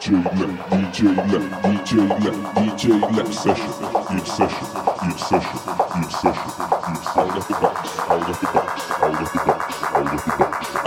DJ left, DJ left, DJ left session, youth session, youth session, youth session, youth hold up the box, hold up the box, hold up the box, hold up the box,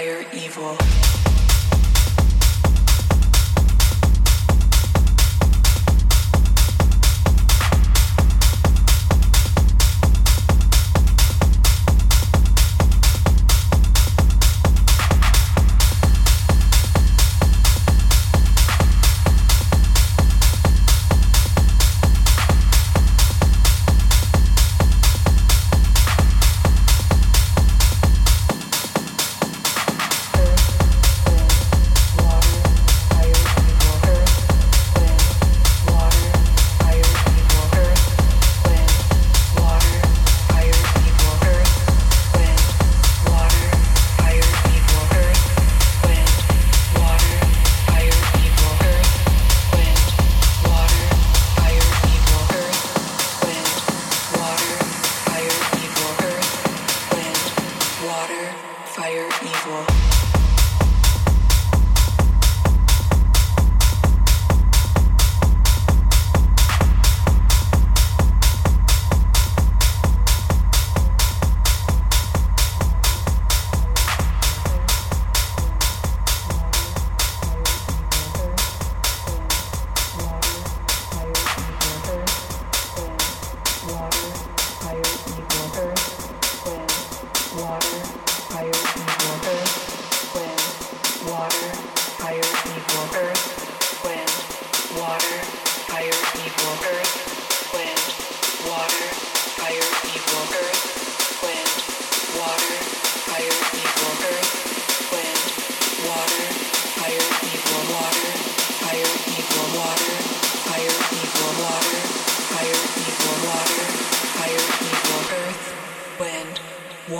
higher evil.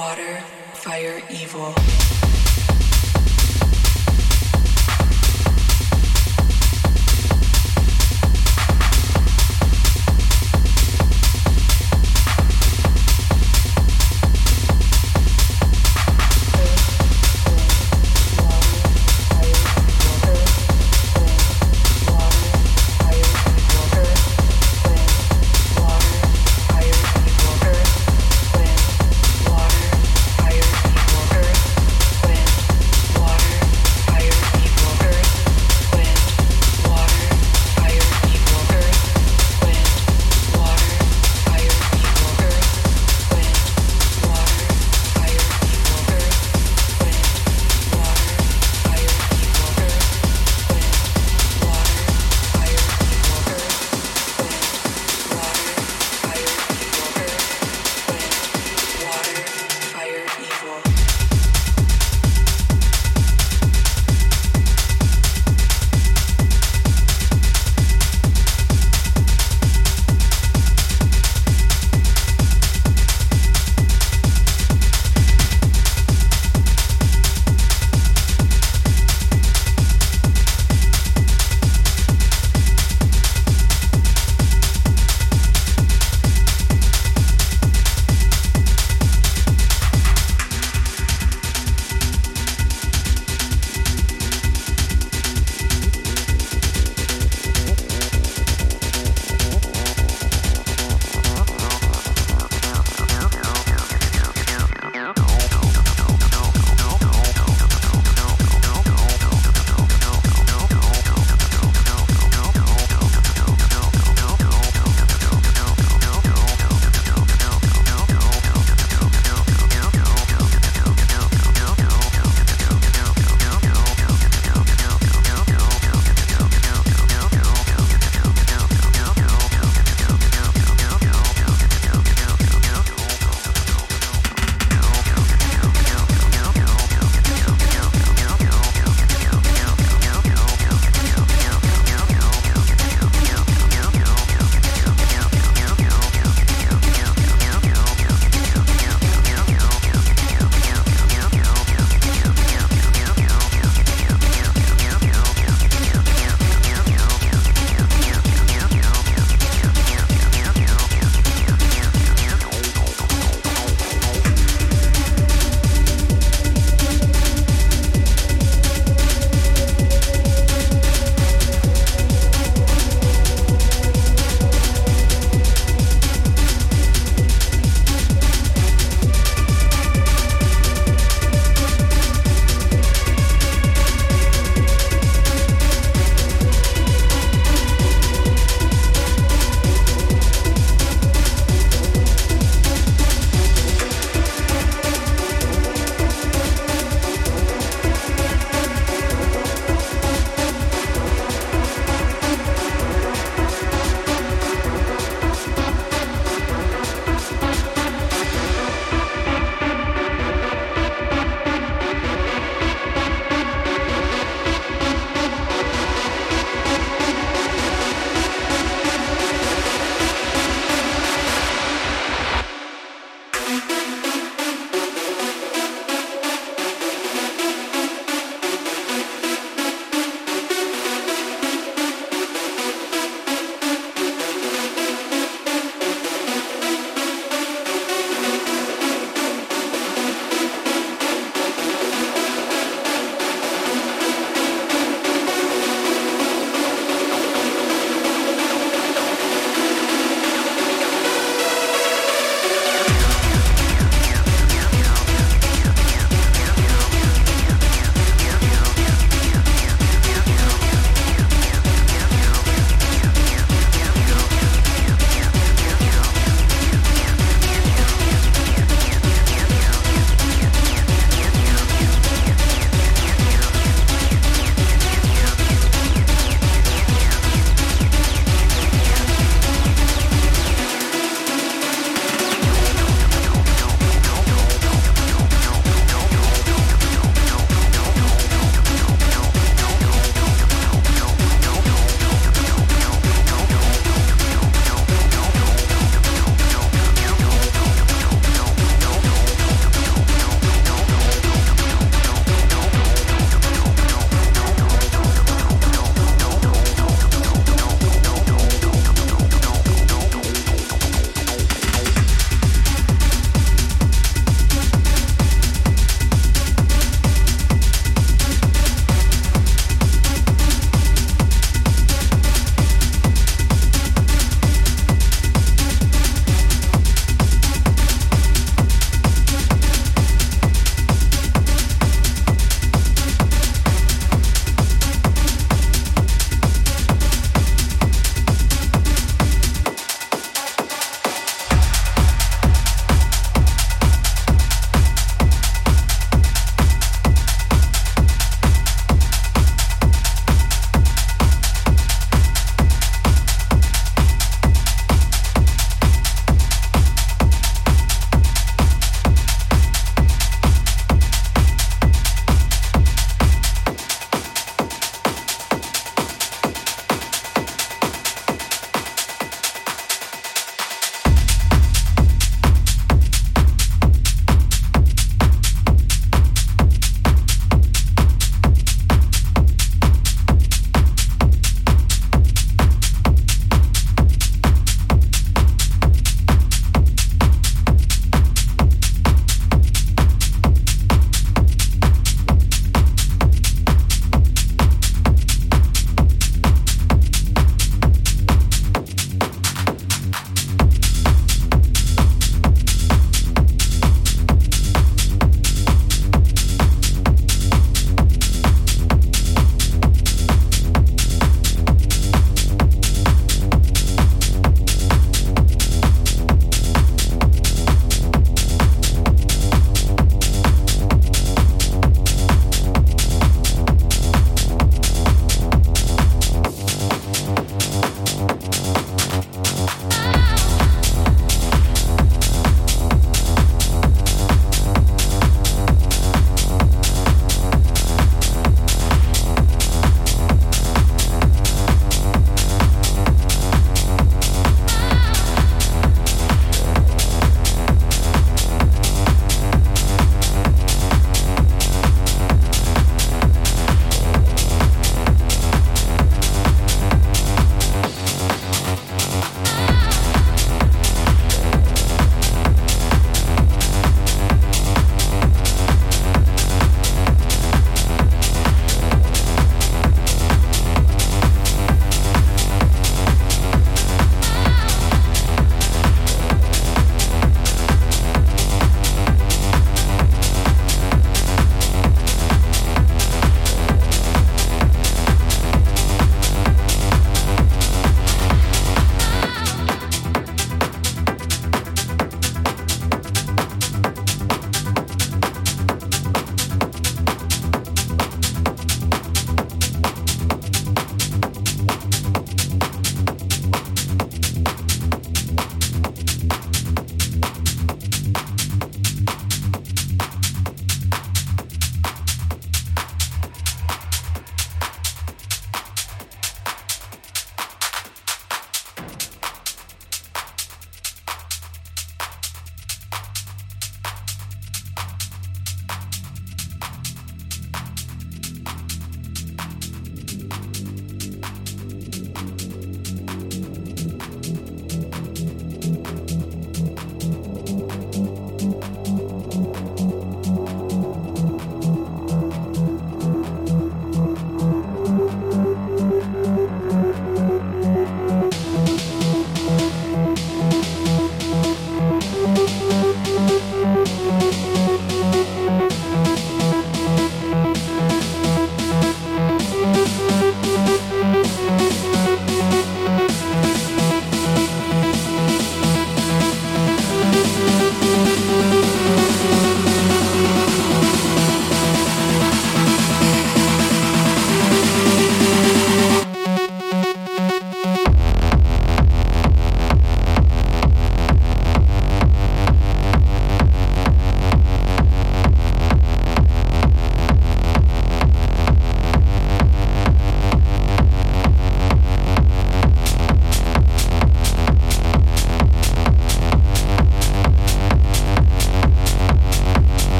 water, fire, evil.